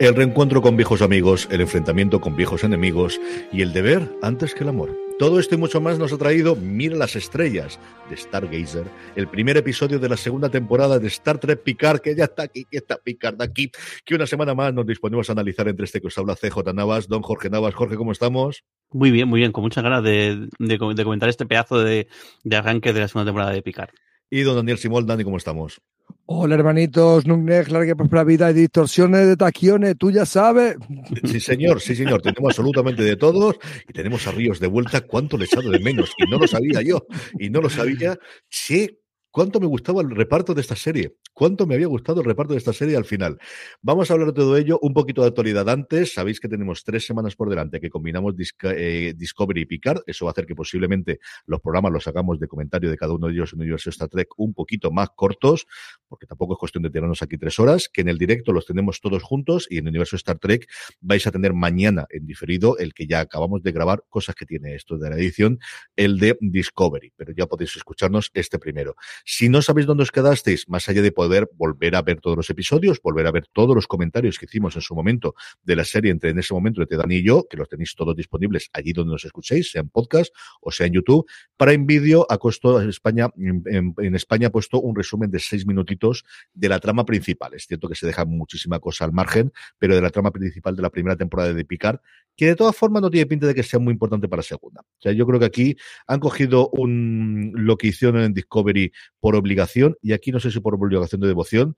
El reencuentro con viejos amigos, el enfrentamiento con viejos enemigos y el deber antes que el amor. Todo esto y mucho más nos ha traído Mira las estrellas de Stargazer, el primer episodio de la segunda temporada de Star Trek Picard, que ya está aquí, que está Picard aquí, que una semana más nos disponemos a analizar entre este que os habla CJ Navas, don Jorge Navas. Jorge, ¿cómo estamos? Muy bien, muy bien, con muchas ganas de, de, de comentar este pedazo de, de arranque de la segunda temporada de Picard. Y don Daniel Simón, Dani, ¿cómo estamos? Hola hermanitos, Nugnek, larga la vida y distorsiones de taquiones, tú ya sabes. Sí señor, sí señor, tenemos absolutamente de todos y tenemos a Ríos de vuelta, cuánto le he echado de menos y no lo sabía yo y no lo sabía. Sí, cuánto me gustaba el reparto de esta serie, cuánto me había gustado el reparto de esta serie al final. Vamos a hablar de todo ello, un poquito de actualidad antes. Sabéis que tenemos tres semanas por delante que combinamos eh, Discovery y Picard. Eso va a hacer que posiblemente los programas los hagamos de comentario de cada uno de ellos en universo Star Trek un poquito más cortos, porque tampoco es cuestión de tirarnos aquí tres horas, que en el directo los tenemos todos juntos y en universo Star Trek vais a tener mañana en diferido el que ya acabamos de grabar, cosas que tiene esto de la edición, el de Discovery. Pero ya podéis escucharnos este primero. Si no sabéis dónde os quedasteis, más allá de poder volver a ver todos los episodios, volver a ver todos los comentarios que hicimos en su momento de la serie entre en ese momento entre Dani y yo, que los tenéis todos disponibles allí donde nos escuchéis, sea en podcast o sea en YouTube. Para en vídeo, ha costado en España, en, en, España ha puesto un resumen de seis minutitos de la trama principal. Es cierto que se deja muchísima cosa al margen, pero de la trama principal de la primera temporada de Picard, que de todas formas no tiene pinta de que sea muy importante para la segunda. O sea, yo creo que aquí han cogido un, lo que hicieron en Discovery por obligación, y aquí no sé si por obligación devoción,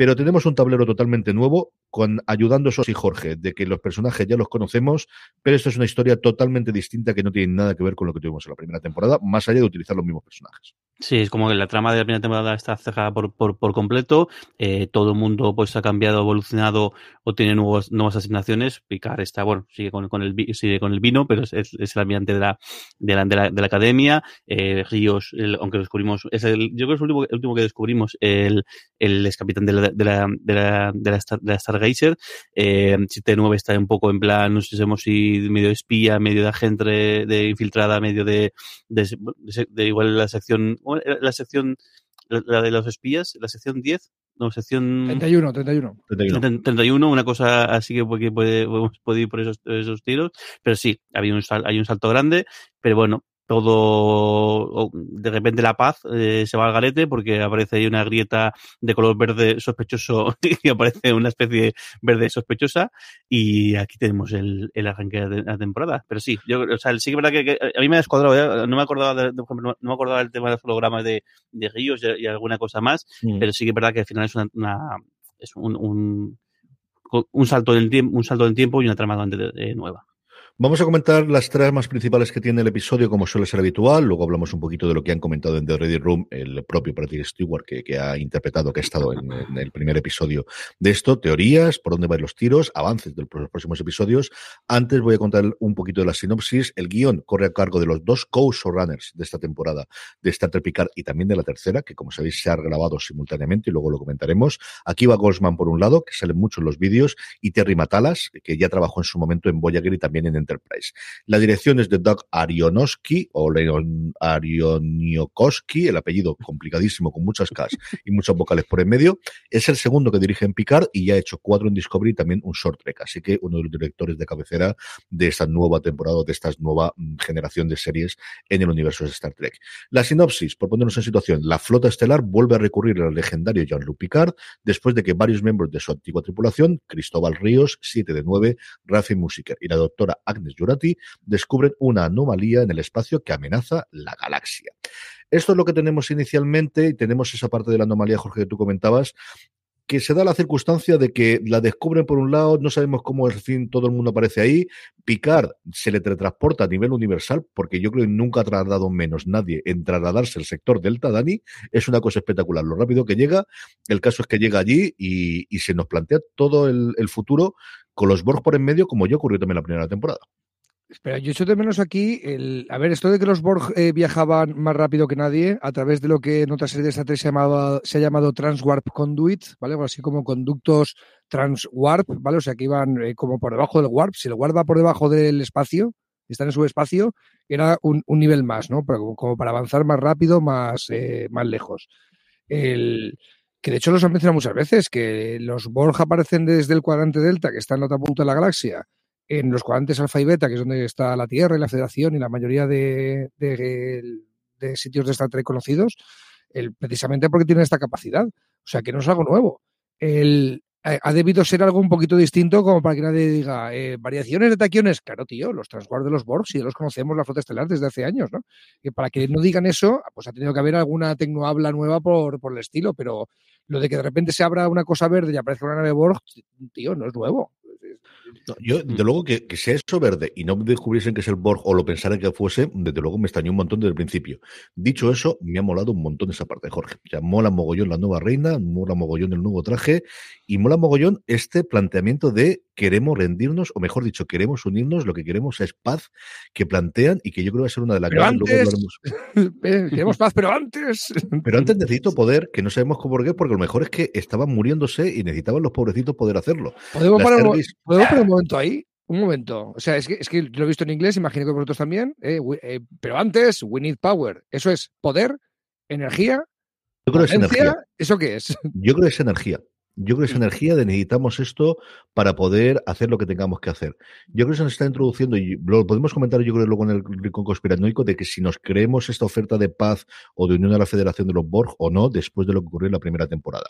pero tenemos un tablero totalmente nuevo, con ayudando a y Jorge, de que los personajes ya los conocemos, pero esto es una historia totalmente distinta que no tiene nada que ver con lo que tuvimos en la primera temporada, más allá de utilizar los mismos personajes. Sí, es como que la trama de la primera temporada está cerrada por, por, por completo, eh, todo el mundo pues ha cambiado, evolucionado o tiene nuevos, nuevas asignaciones. Picard está, bueno, sigue con, con el, sigue con el vino, pero es, es, es el ambiente de la, de la, de la, de la academia. Eh, Ríos, el, aunque descubrimos, es el, yo creo que es el último, el último que descubrimos, el, el ex capitán de la, de la, de la, de la, Star, de la Stargazer. Eh, 7-9 está un poco en plan, no sé si medio espía, medio de agente de infiltrada, medio de, de, de, de igual la sección la sección, la de los espías, la sección 10, no, sección 31, 31. 31, 31 una cosa así que puede, puede, puede ir por esos, esos tiros, pero sí, había un, hay un salto grande, pero bueno, todo, de repente la paz eh, se va al garete porque aparece ahí una grieta de color verde sospechoso y aparece una especie verde sospechosa y aquí tenemos el, el arranque de la temporada. Pero sí, yo, o sea, sí que es verdad que, que a mí me ha descuadrado, ¿eh? no me acordaba, de, no me acordaba del tema de los hologramas de, de Ríos y, y, alguna cosa más, mm. pero sí que es verdad que al final es una, una es un, un, un salto del tiempo, un salto del tiempo y una trama de, nueva. Vamos a comentar las tramas principales que tiene el episodio, como suele ser habitual. Luego hablamos un poquito de lo que han comentado en The Ready Room el propio Patrick Stewart, que, que, ha interpretado, que ha estado en, en, el primer episodio de esto. Teorías, por dónde van los tiros, avances de los próximos episodios. Antes voy a contar un poquito de la sinopsis. El guion corre a cargo de los dos co-showrunners de esta temporada de Star Trek Picard y también de la tercera, que como sabéis se ha grabado simultáneamente y luego lo comentaremos. Aquí va Goldsman por un lado, que sale mucho en los vídeos, y Terry Matalas, que ya trabajó en su momento en Voyager y también en Enterprise. La dirección es de Doug Arionowski o Leon Arioniokowski, el apellido complicadísimo con muchas Ks y muchas vocales por en medio. Es el segundo que dirige en Picard y ya ha hecho cuatro en Discovery y también un short trek. Así que uno de los directores de cabecera de esta nueva temporada, de esta nueva generación de series en el universo de Star Trek. La sinopsis, por ponernos en situación, la flota estelar vuelve a recurrir al legendario Jean-Luc Picard después de que varios miembros de su antigua tripulación, Cristóbal Ríos, 7 de 9, Rafi Musiker y la doctora Agnes Jurat, descubren una anomalía en el espacio que amenaza la galaxia. Esto es lo que tenemos inicialmente y tenemos esa parte de la anomalía, Jorge, que tú comentabas, que se da la circunstancia de que la descubren por un lado, no sabemos cómo al fin todo el mundo aparece ahí. Picard se le teletransporta a nivel universal, porque yo creo que nunca ha trasladado menos nadie en trasladarse el sector Delta, Dani. Es una cosa espectacular. Lo rápido que llega, el caso es que llega allí y, se nos plantea todo el, el futuro con los Borg por en medio, como ya ocurrió también la primera temporada. Espera, yo echo de menos aquí el. A ver, esto de que los Borg eh, viajaban más rápido que nadie a través de lo que en otra serie de esta se, llamaba, se ha llamado Transwarp Conduit, ¿vale? O así como conductos Transwarp, ¿vale? O sea, que iban eh, como por debajo del Warp. Si el Warp va por debajo del espacio, está en su espacio, era un, nivel más, ¿no? Pero como, para avanzar más rápido, más, eh, más lejos. El, que de hecho los han mencionado muchas veces, que los Borg aparecen desde el cuadrante delta, que está en la otra punta de la galaxia, en los cuadrantes alfa y beta, que es donde está la Tierra y la Federación y la mayoría de, sitios de Star Trek conocidos, el, precisamente porque tienen esta capacidad. O sea, que no es algo nuevo. El, ha debido ser algo un poquito distinto como para que nadie diga eh, variaciones de taquiones. Claro, tío, los transguardos de los Borg, si los conocemos la flota estelar desde hace años, ¿no? Y para que no digan eso, pues ha tenido que haber alguna tecnohabla nueva por, por el estilo, pero lo de que de repente se abra una cosa verde y aparezca una nave Borg, tío, no es nuevo yo, desde luego, que, sea eso verde y no descubriesen que es el Borg o lo pensaran que fuese, desde luego me extrañó un montón desde el principio. Dicho eso, me ha molado un montón esa parte, Jorge. Ya mola mogollón la nueva reina, mola mogollón el nuevo traje y mola mogollón este planteamiento de queremos rendirnos, o mejor dicho, queremos unirnos, lo que queremos es paz que plantean y que yo creo que va a ser una de las grandes. queremos paz, pero antes. Pero antes necesito poder, que no sabemos cómo por qué, porque lo mejor es que estaban muriéndose y necesitaban los pobrecitos poder hacerlo. ¿Podemos parar, un momento ahí? Un momento. O sea, es que, es que lo he visto en inglés, imagino que vosotros también. Eh, eh, pero antes, we need power. Eso es poder, energía. Yo creo que es energía. ¿Eso qué es? Yo creo que es energía. Yo creo que esa energía de necesitamos esto para poder hacer lo que tengamos que hacer. Yo creo que se nos está introduciendo, y lo podemos comentar yo creo luego en el rincón conspiranoico, de que si nos creemos esta oferta de paz o de unión a la Federación de los Borg o no, después de lo que ocurrió en la primera temporada.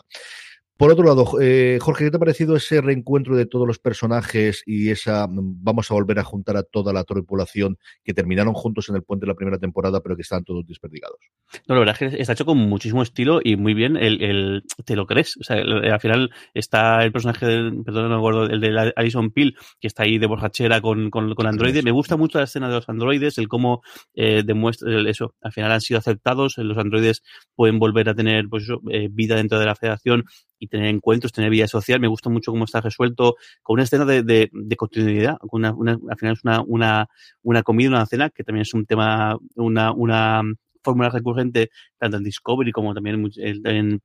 Por otro lado, eh, Jorge, ¿qué te ha parecido ese reencuentro de todos los personajes y esa vamos a volver a juntar a toda la tripulación que terminaron juntos en el puente de la primera temporada, pero que están todos desperdigados? No, la verdad es que está hecho con muchísimo estilo y muy bien. El, te lo crees. O sea, al final está el personaje, del, perdón, no me acuerdo, el de Alison Peel, que está ahí de borrachera con, con, con androides. Me gusta mucho la escena de los androides, el cómo eh, demuestra eso. Al final han sido aceptados, los androides pueden volver a tener pues eh, vida dentro de la federación y tener encuentros, tener vida social. Me gusta mucho cómo está resuelto con una escena de, de, continuidad. Una, al final es una, una, una comida, una cena, que también es un tema, una, una fórmula recurrente tanto en Discovery como también en,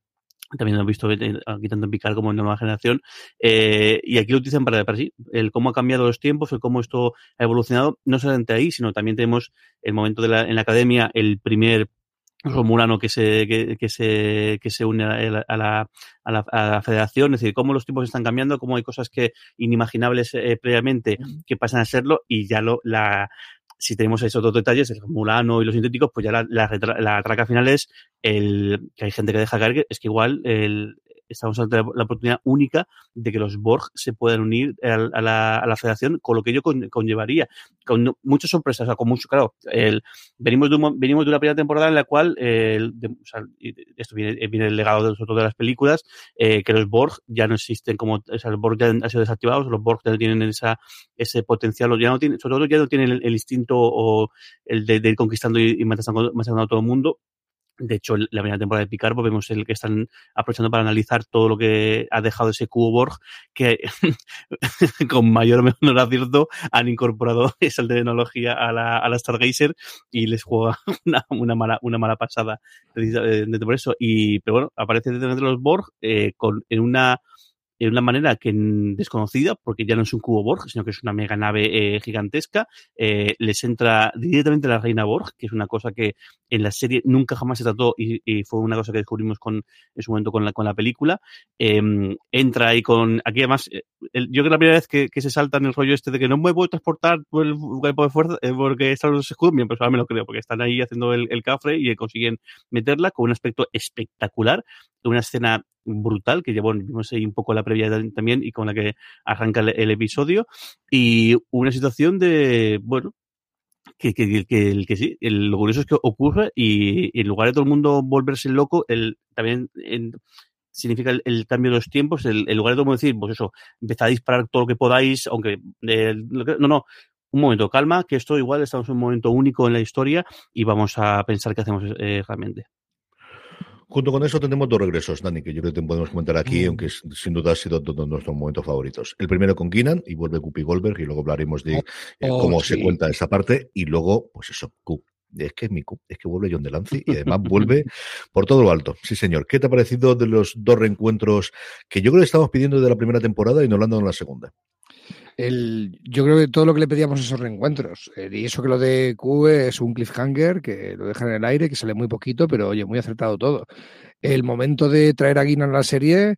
también lo he visto aquí tanto en Picar como en Nueva Generación, eh, y aquí lo utilizan para, para sí, el cómo ha cambiado los tiempos, el cómo esto ha evolucionado, no solamente ahí, sino también tenemos el momento de la, en la academia, el primer Romulano que se, que, que, se, que se une a la, a, la, a, la, federación, es decir, cómo los tiempos están cambiando, cómo hay cosas que inimaginables eh, previamente que pasan a serlo y ya lo, la, si tenemos esos dos detalles, el Romulano y los sintéticos, pues ya la, la, la, traca final es el que hay gente que deja caer, es que igual el, estamos ante la, oportunidad única de que los Borg se puedan unir a, la, a la, federación con lo que ello conllevaría. Con muchas sorpresas, con mucho, claro, el, venimos, de un, venimos de una primera temporada en la cual, esto viene, el legado de, las películas, eh, que los Borg ya no existen como, los Borg ya han sido desactivados, los Borg ya no tienen esa, ese potencial, ya no tienen, sobre todo ya no tienen el, instinto o el de, de ir conquistando y, y matando, matando a todo el mundo, de hecho, la primera temporada de Picard, vemos el que están aprovechando para analizar todo lo que ha dejado ese cubo Borg, que con mayor o menor acierto han incorporado esa tecnología a la, a la Stargazer y les juega una, una, mala, una mala pasada de, por eso. Y, pero bueno, aparece dentro de los Borg eh, con, en una de una manera que desconocida, porque ya no es un cubo Borg, sino que es una mega nave eh, gigantesca. Eh, les entra directamente la reina Borg, que es una cosa que en la serie nunca jamás se trató y, fue una cosa que descubrimos con, en su momento con la, con la película. Eh, entra ahí con. Aquí además, eh, yo creo que la primera vez que, se salta en el rollo este de que no me puedo transportar por el cuerpo de fuerza porque están los escudos, bien, pues me lo creo, porque están ahí haciendo el, el cafre y consiguen meterla con un aspecto espectacular, una escena brutal, que ya vimos ahí un poco la previa también y con la que arranca el, el episodio. Y una situación de, bueno, que, que, que, el que sí, el, lo curioso es que ocurre y, y, en lugar de todo el mundo volverse loco, el, también en, significa el, cambio de los tiempos, el, el lugar de decir, pues eso, empezar a disparar todo lo que podáis, aunque eh, no, no, un momento, calma, que esto igual estamos en un momento único en la historia y vamos a pensar qué hacemos eh, realmente. Junto con eso tenemos dos regresos, Dani, que yo creo que podemos comentar aquí, mm. aunque sin duda ha sido uno de nuestros momentos favoritos. El primero con Keenan y vuelve Guppy Goldberg y luego hablaremos de oh, eh, cómo oh, se cuenta esa parte y luego, pues eso, Q. Es que es mi es que vuelve John Delancey y además vuelve por todo lo alto. Sí, señor. ¿Qué te ha parecido de los dos reencuentros que yo creo que estamos pidiendo de la primera temporada y no lo han dado en la segunda? El, yo creo que todo lo que le pedíamos esos reencuentros, eh, y eso que lo de Q es un cliffhanger, que lo dejan en el aire, que sale muy poquito, pero oye, muy acertado todo. El momento de traer a Guinan a la serie,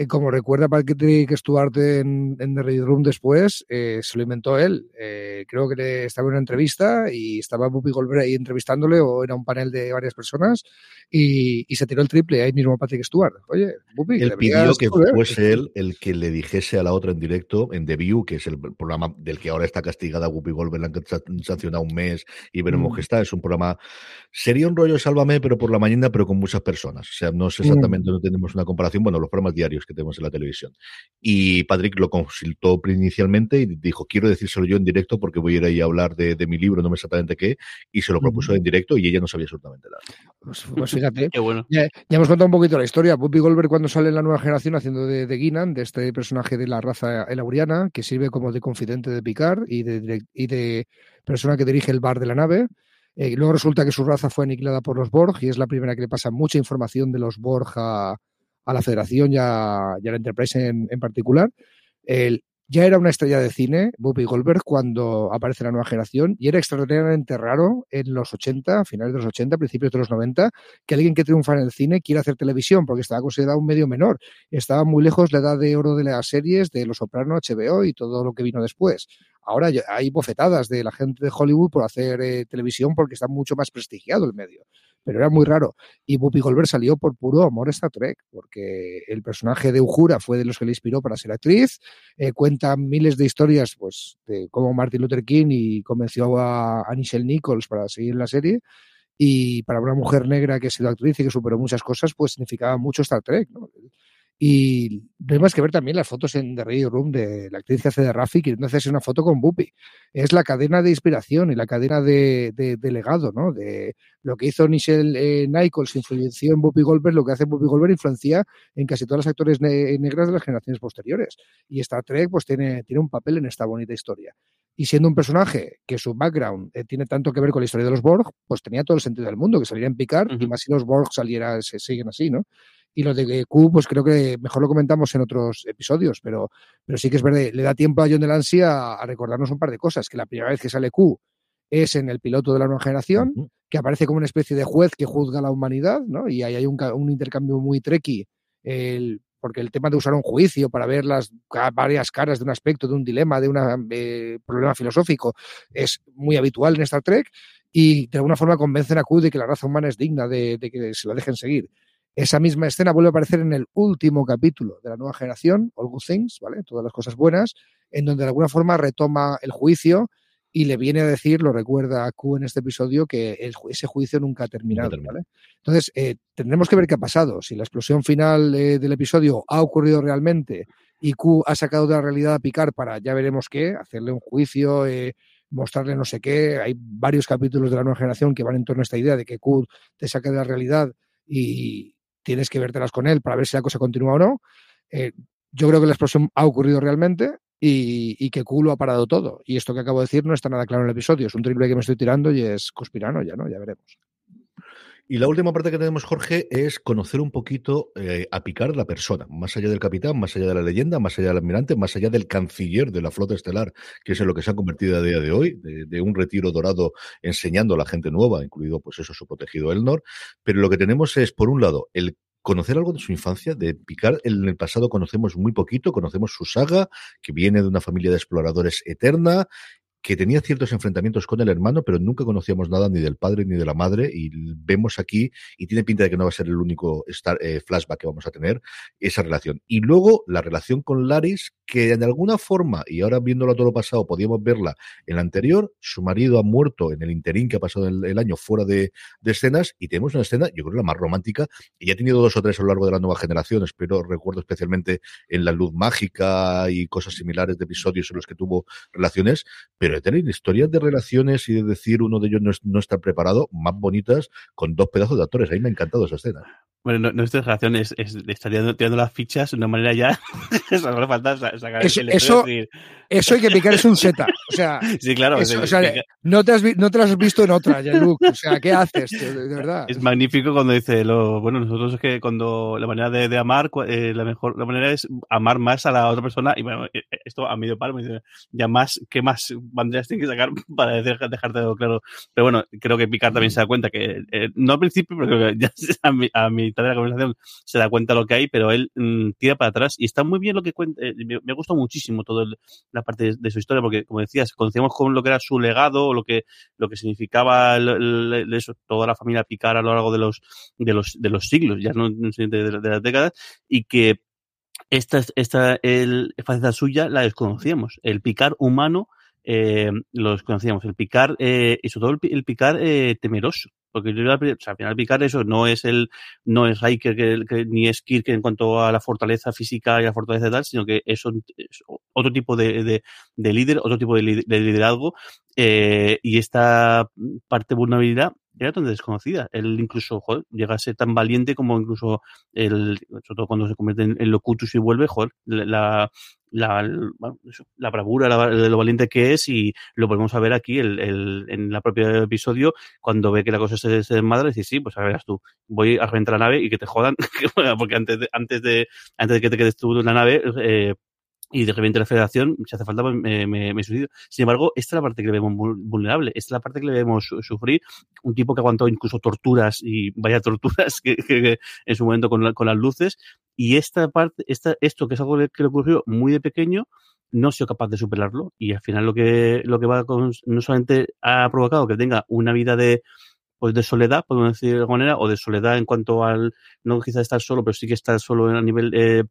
eh, como recuerda que estuarte en, en The Ready Room después, eh, se lo inventó él. Eh, creo que estaba en una entrevista y estaba Bupi Goldberg ahí entrevistándole o era un panel de varias personas y, se tiró el triple ahí mismo Patrick Stewart. Oye, Bupi, Él pidió que fuese él el que le dijese a la otra en directo, en The View, que es el programa del que ahora está castigada Bupi Goldberg, la han sancionado un mes y veremos mm. que está. Es un programa, sería un rollo Sálvame, pero por la mañana, pero con muchas personas. O sea, no es exactamente, mm. no tenemos una comparación. Bueno, los programas diarios que tenemos en la televisión. Y Patrick lo consultó inicialmente y dijo, quiero decírselo yo en directo porque voy a ir ahí a hablar de, mi libro, no me exactamente qué, y se lo propuso en directo y ella no sabía absolutamente nada. Pues, pues fíjate, ya, hemos contado un poquito la historia. Puppy Goldberg cuando sale en la nueva generación haciendo de, de Guinan, de este personaje de la raza elauriana, que sirve como de confidente de Picard y de, y de persona que dirige el bar de la nave. Eh, luego resulta que su raza fue aniquilada por los Borg y es la primera que le pasa mucha información de los Borg a, a la Federación y a, la Enterprise en, particular. El, ya era una estrella de cine, Bobby Goldberg, cuando aparece la nueva generación, y era extraordinariamente raro en los 80, finales de los 80, principios de los 90, que alguien que triunfa en el cine quiera hacer televisión, porque estaba considerado un medio menor. Estaba muy lejos la edad de oro de las series, de Los Soprano, HBO y todo lo que vino después. Ahora hay bofetadas de la gente de Hollywood por hacer eh, televisión porque está mucho más prestigiado el medio pero era muy raro. Y Whoopi Goldberg salió por puro amor a Star Trek, porque el personaje de Uhura fue de los que le inspiró para ser actriz. Eh, cuenta miles de historias, pues, de cómo Martin Luther King y convenció a, a Nichelle Nichols para seguir la serie. Y para una mujer negra que ha sido actriz y que superó muchas cosas, pues significaba mucho Star Trek. ¿no? Y no hay más que ver también las fotos en The Radio Room de la actriz que hace de Rafi, que hacerse una foto con Bupi. Es la cadena de inspiración y la cadena de, de, legado, ¿no? De lo que hizo Nichelle eh, Nichols influenció en Bupi Goldberg, lo que hace Bupi Goldberg influencia en casi todas las actores negras de las generaciones posteriores. Y Star Trek pues tiene, tiene un papel en esta bonita historia. Y siendo un personaje que su background eh, tiene tanto que ver con la historia de los Borg, pues tenía todo el sentido del mundo que saliera en picar, y más si los Borg saliera, se siguen así, ¿no? Y lo de Q, pues creo que mejor lo comentamos en otros episodios, pero, pero sí que es verdad, le da tiempo a John Delancey a, a recordarnos un par de cosas, que la primera vez que sale Q es en el piloto de la nueva generación, que aparece como una especie de juez que juzga a la humanidad, ¿no? Y ahí hay un, un intercambio muy trequi, el, porque el tema de usar un juicio para ver las varias caras de un aspecto, de un dilema, de un eh, problema filosófico, es muy habitual en Star Trek y de alguna forma convencen a Q de que la raza humana es digna de, de que se la dejen seguir. Esa misma escena vuelve a aparecer en el último capítulo de la nueva generación, All Good Things, ¿vale? Todas las cosas buenas, en donde de alguna forma retoma el juicio y le viene a decir, lo recuerda a Q en este episodio, que ese juicio nunca ha terminado. ¿vale? Entonces, eh, tendremos que ver qué ha pasado. Si la explosión final eh, del episodio ha ocurrido realmente y Q ha sacado de la realidad a Picard para, ya veremos qué, hacerle un juicio, eh, mostrarle no sé qué. Hay varios capítulos de la nueva generación que van en torno a esta idea de que Q te saca de la realidad y, tienes que vértelas con él para ver si la cosa continúa o no. Eh, yo creo que la explosión ha ocurrido realmente y, que Q lo ha parado todo. Y esto que acabo de decir no está nada claro en el episodio. Es un triple que me estoy tirando y es conspirano ya, ¿no? Ya veremos. Y la última parte que tenemos, Jorge, es conocer un poquito eh, a Picard la persona, más allá del capitán, más allá de la leyenda, más allá del almirante, más allá del canciller de la flota estelar, que es en lo que se ha convertido a día de hoy, de, un retiro dorado enseñando a la gente nueva, incluido pues eso, su protegido Elnor. Pero lo que tenemos es, por un lado, el conocer algo de su infancia, de Picard. En el pasado conocemos muy poquito, conocemos su saga, que viene de una familia de exploradores eterna, que tenía ciertos enfrentamientos con el hermano, pero nunca conocíamos nada ni del padre ni de la madre, y vemos aquí, y tiene pinta de que no va a ser el único eh, flashback que vamos a tener, esa relación. Y luego la relación con Laris, que de alguna forma, y ahora viéndolo todo lo pasado, podíamos verla en la anterior, su marido ha muerto en el interín que ha pasado el, año fuera de, escenas, y tenemos una escena, yo creo la más romántica, y ya ha tenido dos o tres a lo largo de las nuevas generaciones, pero recuerdo especialmente en La Luz Mágica y cosas similares de episodios en los que tuvo relaciones, pero de tener historias de relaciones y de decir uno de ellos no, no está preparado, más bonitas, con dos pedazos de actores. A mí me ha encantado esa escena. Bueno, nuestra relación es, es, estar tirando, las fichas de una manera ya. falta sacar eso, eso, eso, hay que picar es un seta. O sea, sí, claro. o sea, no, te has, no te lo has visto en otra, Jean-Luc. O sea, ¿qué haces? De, verdad. Es magnífico cuando dice lo. Bueno, nosotros es que cuando la manera de, de amar, eh, la mejor la manera es amar más a la otra persona. Y bueno, eh, eh, esto a medio palo me dice, ya más, ¿qué más banderas tienes que sacar para dejarte claro? Pero bueno, creo que Picard también se da cuenta que, no al principio, pero creo que ya a mi, a mi de la conversación se da cuenta lo que hay, pero él mm, tira para atrás y está muy bien lo que cuenta. Eh, me, me gusta muchísimo toda la parte de, su historia, porque como decías, conocíamos con lo que era su legado, lo que, lo que significaba eso, toda la familia Picar a lo largo de los, de los, de los siglos, ya no de, de, las décadas, y que esta, esta el, faceta suya la desconocíamos. El picar humano eh, lo desconocíamos. El picar, eh, y sobre todo el, picar eh, temeroso. Porque yo, o sea, al final Picard eso no es el, no es Riker que, ni es Kirk en cuanto a la fortaleza física y la fortaleza tal, sino que es, otro tipo de, de, de, líder, otro tipo de, liderazgo, eh, y esta parte vulnerabilidad era tan desconocida. Él incluso joder, llega a ser tan valiente como incluso el, sobre todo cuando se convierte en, Locutus y vuelve, joder, la, la, la bravura de lo valiente que es y lo podemos a ver aquí el, el, en la propia episodio cuando ve que la cosa se, se desmadra y dice sí pues a verás tú voy a reventar la nave y que te jodan porque antes de, antes de antes de que te quedes tú en la nave eh, y de repente la federación, si hace falta, me, me, me suicido. Sin embargo, esta es la parte que le vemos vulnerable, esta es la parte que le vemos sufrir. Un tipo que aguantó incluso torturas y vaya torturas que, que, en su momento con, con las luces. Y esta parte, esta, esto que es algo que le ocurrió muy de pequeño, no ha sido capaz de superarlo. Y al final lo que, lo que va con, no solamente ha provocado que tenga una vida de, pues de soledad, podemos decir de alguna manera, o de soledad en cuanto al, no quizás estar solo, pero sí que estar solo a nivel eh,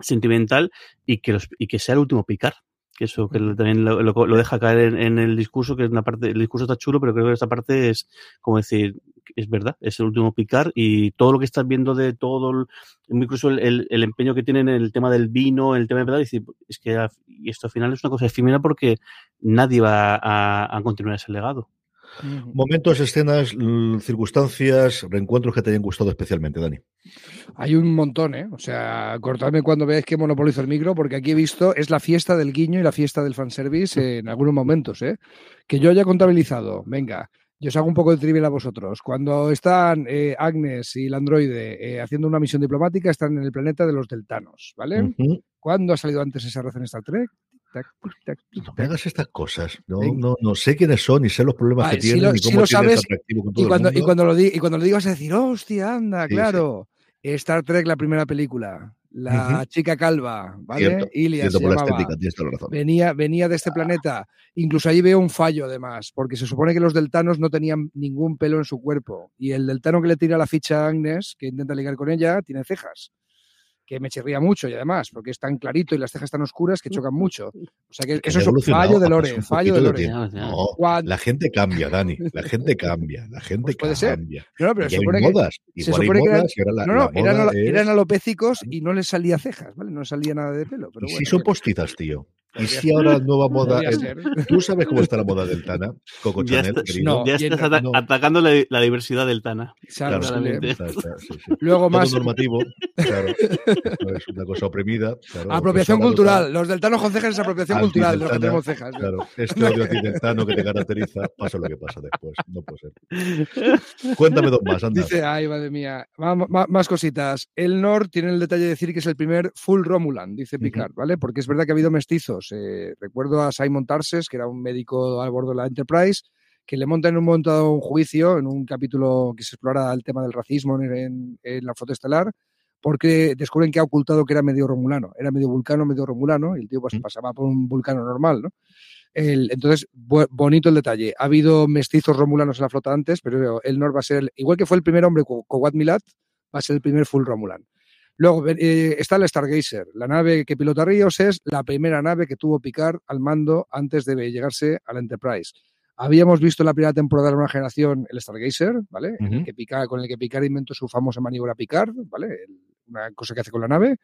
sentimental y que, los, y que sea el último picar. Que eso que también lo, lo, deja caer en, el discurso, que es una parte, el discurso está chulo, pero creo que esta parte es como decir, es verdad, es el último picar y todo lo que estás viendo de todo, el, incluso el, el, empeño que tienen en el tema del vino, el tema de verdad, decir, es que y esto al final es una cosa efímera porque nadie va a, a continuar ese legado. Momentos, escenas, circunstancias, reencuentros que te hayan gustado especialmente, Dani. Hay un montón, ¿eh? O sea, cortadme cuando veáis que monopolizo el micro, porque aquí he visto, es la fiesta del guiño y la fiesta del fanservice en algunos momentos, ¿eh? Que yo haya contabilizado, venga, yo os hago un poco de trivia a vosotros. Cuando están eh, Agnes y el androide eh, haciendo una misión diplomática, están en el planeta de los deltanos, ¿vale? ¿Cuándo ha salido antes esa raza en Star Trek? no me hagas estas cosas. No, no, no sé quiénes son, ni sé los problemas que tienen, ni cómo si sabes, y, cuando, y, cuando, lo di, y cuando lo digas a decir, hostia, anda, claro. Star Trek, la primera película. La chica calva, ¿vale? Ilia se Venía, venía de este planeta. Incluso ahí veo un fallo, además, porque se supone que los deltanos no tenían ningún pelo en su cuerpo. Y el deltano que le tira la ficha a Agnes, que intenta ligar con ella, tiene cejas que me chirría mucho y además, porque es tan clarito y las cejas tan oscuras que chocan mucho. O sea que eso es un fallo de Lore, fallo de Lore. No, la gente cambia, Dani, la gente cambia, la gente pues puede cambia. Ser. No, pero se supone, modas, que, se supone que eran, no, no, eran, eran, alopécicos y no les salía cejas, ¿vale? No salía nada de pelo. Pero bueno, sí son postizas, tío. Y si ahora nueva moda. ¿Tú sabes cómo está la moda del Tana? Coco ya Chanel. no, ya estás atacando la, diversidad del Tana. Claro, Luego más. normativo, claro. es una cosa oprimida. apropiación cultural. Los del Tano con cejas es apropiación cultural. Los que tenemos cejas. Claro, este odio a ti del Tano que te caracteriza, pasa lo que pasa después. No puede ser. Cuéntame dos más, anda. Dice, ay, madre mía. Más, más cositas. El Nord tiene el detalle de decir que es el primer full Romulan, dice Picard, ¿vale? Porque es verdad que ha habido mestizos eh, recuerdo a Simon Tarses, que era un médico a bordo de la Enterprise, que le monta en un momento un juicio, en un capítulo que se explora el tema del racismo en, la foto estelar, porque descubren que ha ocultado que era medio romulano, era medio vulcano, medio romulano, y el tío pues, pasaba por un vulcano normal, ¿no? El, entonces, bonito el detalle. Ha habido mestizos romulanos en la flota antes, pero Elnor va a ser, igual que fue el primer hombre con, Wat Milat, va a ser el primer full romulan. Luego eh, está el Stargazer. La nave que pilota Ríos es la primera nave que tuvo Picard al mando antes de llegarse a la Enterprise. Habíamos visto en la primera temporada de una generación el Stargazer, ¿vale? que con el que Picard inventó su famosa maniobra Picard, ¿vale? una cosa que hace con la nave.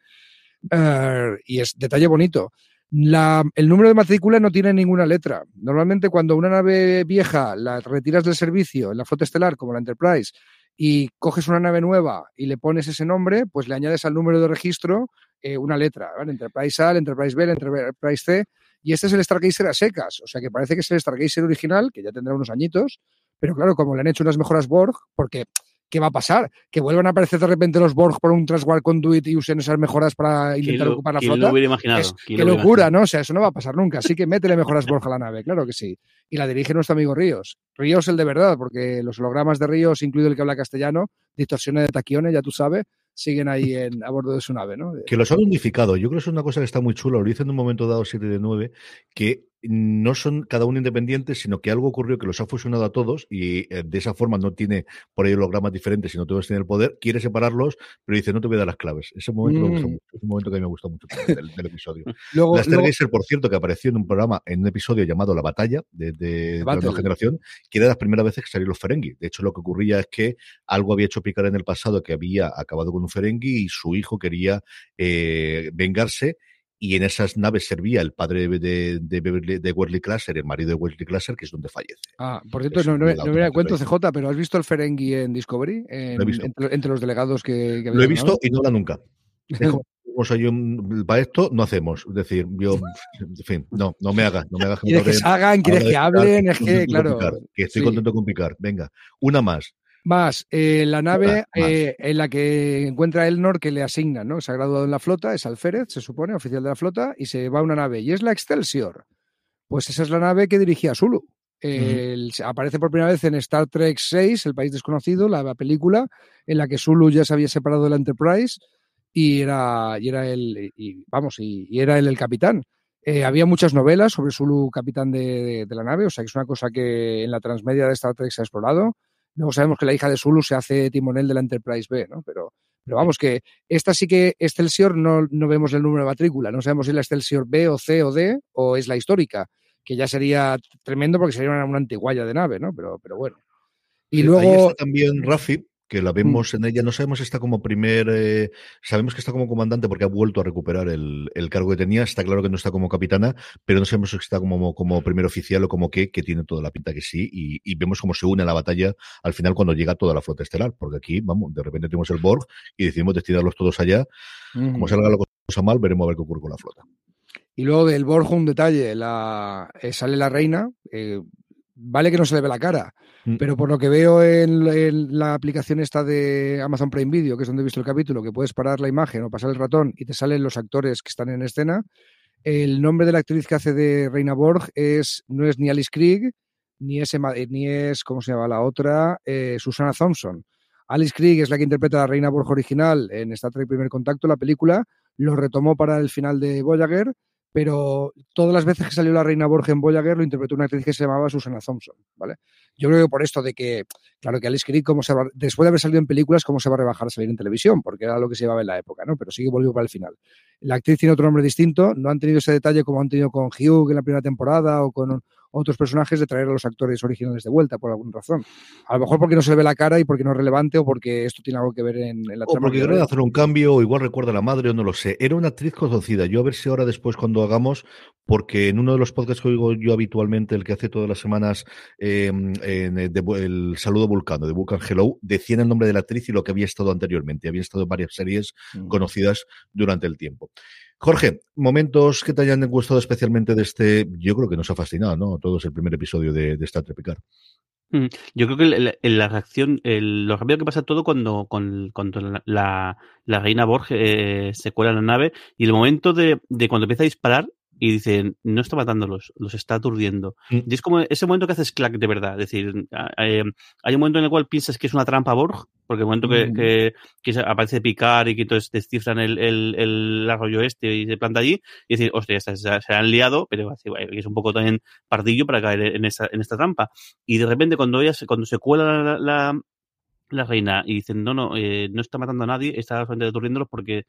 Eh, y es detalle bonito. el número de matrícula no tiene ninguna letra. Normalmente cuando una nave vieja la retiras del servicio en la flota estelar, como la Enterprise, y coges una nave nueva y le pones ese nombre, pues le añades al número de registro eh, una letra, Enterprise A, Enterprise B, Enterprise C, y este es el Stargazer a secas, o sea que parece que es el Stargazer original, que ya tendrá unos añitos, pero claro, como le han hecho unas mejoras Borg, porque ¿qué va a pasar? ¿Que vuelvan a aparecer de repente los Borg por un Transwar Conduit y usen esas mejoras para intentar ocupar la flota? Lo imaginado? qué locura, ¿no? O sea, eso no va a pasar nunca. Así que métele mejoras Borg a la nave, claro que sí. Y la dirige nuestro amigo Ríos. Ríos el de verdad, porque los hologramas de Ríos, incluido el que habla castellano, distorsiones de taquiones, ya tú sabes, siguen ahí en, a bordo de su nave, ¿no? Que los han unificado. Yo creo que es una cosa que está muy chula. Lo dicen en un momento dado 7 de 9, que no son cada uno independientes, sino que algo ocurrió que los ha fusionado a todos y eh, de esa forma no tiene por ahí hologramas diferentes, sino todos tienen el poder, quiere separarlos, pero dice, no te voy a dar las claves. Ese momento mm. es un momento que a mí me gustó mucho del, episodio. luego, la Stargazer, por cierto, que apareció en un programa, en un episodio llamado La Batalla, de, la nueva generación, que era las primeras veces que salieron los Ferengi. De hecho, lo que ocurría es que algo había hecho picar en el pasado que había acabado con un Ferengi y su hijo quería eh, vengarse y en esas naves servía el padre de, de, de, Wesley Classer, el marido de Wesley Classer, que es donde fallece. Ah, por cierto, no, no, me cuento CJ, pero ¿has visto el Ferengi en Discovery? entre, los delegados que, Lo he visto y no la nunca. o sea, yo para esto no hacemos. Es decir, yo, en fin, no, no me hagas. No me hagas que quieres que salgan, quieres que hablen, es que, claro. que estoy contento con picar. Venga, una más. Más, eh, la nave eh, en la que encuentra Elnor que le asignan, ¿no? Se ha graduado en la flota, es Alférez, se supone, oficial de la flota, y se va a una nave, y es la Excelsior. Pues esa es la nave que dirigía Zulu. Aparece por primera vez en Star Trek VI, El País Desconocido, la película, en la que Zulu ya se había separado de la Enterprise y era, y era el, y, vamos, y, era él el capitán. Eh, había muchas novelas sobre Zulu, capitán de, de, la nave, o sea que es una cosa que en la transmedia de Star Trek se ha explorado. Luego sabemos que la hija de Zulu se hace timonel de la Enterprise B, ¿no? Pero, pero vamos, que esta sí que Excelsior no, no vemos el número de matrícula, no sabemos si es la Excelsior B o C o D o es la histórica, que ya sería tremendo porque sería una, antiguaya de nave, ¿no? Pero, pero bueno. Y luego. también Rafi, que la mm. vemos en ella, no sabemos si está como primer, eh, sabemos que está como comandante porque ha vuelto a recuperar el, cargo que tenía, está claro que no está como capitana, pero no sabemos si está como, como primer oficial o como qué, que tiene toda la pinta que sí, y, vemos cómo se une a la batalla al final cuando llega toda la flota estelar, porque aquí, vamos, de repente tenemos el Borg y decidimos destinarlos todos allá, como salga la cosa mal, veremos a ver qué ocurre con la flota. Y luego del Borg un detalle, la, eh, sale la reina, eh, vale que no se le ve la cara, mm. pero por lo que veo en, la aplicación esta de Amazon Prime Video, que es donde he visto el capítulo, que puedes parar la imagen o pasar el ratón y te salen los actores que están en escena, el nombre de la actriz que hace de Reina Borg es, no es ni Alice Krieg, ni es, ni es ¿cómo se llama la otra? Eh, Susana Thompson. Alice Krieg es la que interpreta a la Reina Borg original en Star Trek Primer Contacto, la película, lo retomó para el final de Voyager pero todas las veces que salió la reina Borg en Voyager lo interpretó una actriz que se llamaba Susana Thompson, ¿vale? Yo creo que por esto de que, claro, que Alice Creed, como se después de haber salido en películas, ¿cómo se va a rebajar a salir en televisión? Porque era lo que se llevaba en la época, ¿no? Pero sí que volvió para el final. La actriz tiene otro nombre distinto, no han tenido ese detalle como han tenido con Hugh en la primera temporada o con otros personajes de traer a los actores originales de vuelta por alguna razón. A lo mejor porque no se le ve la cara y porque no es relevante o porque esto tiene algo que ver en, la O porque quieren hacer un cambio o igual recuerda a la madre o no lo sé. Era una actriz conocida. Yo a ver si ahora después cuando hagamos, porque en uno de los podcasts que oigo yo habitualmente, el que hace todas las semanas em, en el, saludo vulcano de Vulcan Hello, decían el nombre de la actriz y lo que había estado anteriormente. Había estado en varias series mm. conocidas durante el tiempo. Jorge, momentos que te hayan gustado especialmente de este, yo creo que nos ha fascinado, ¿no? Todo es el primer episodio de, de Star Trek Picard. Mm, yo creo que la, la reacción, el, lo rápido que pasa todo cuando, cuando, la, la, reina Borg eh, se cuela en la nave y el momento de, de cuando empieza a disparar y dicen, no está matándolos, los está aturdiendo. Mm. Y es como ese momento que haces clack de verdad. Es decir, eh, hay un momento en el cual piensas que es una trampa Borg, porque el momento que, Mm. que, que aparece picar y que entonces descifran el, el, el arroyo este y se planta allí, y decir, hostia, se, se han liado, pero así, es un poco también pardillo para caer en esta, en esta trampa. Y de repente cuando ella se, cuando se cuela la, la, la reina y dicen, no, no, eh, no está matando a nadie, está solamente aturdiéndolos porque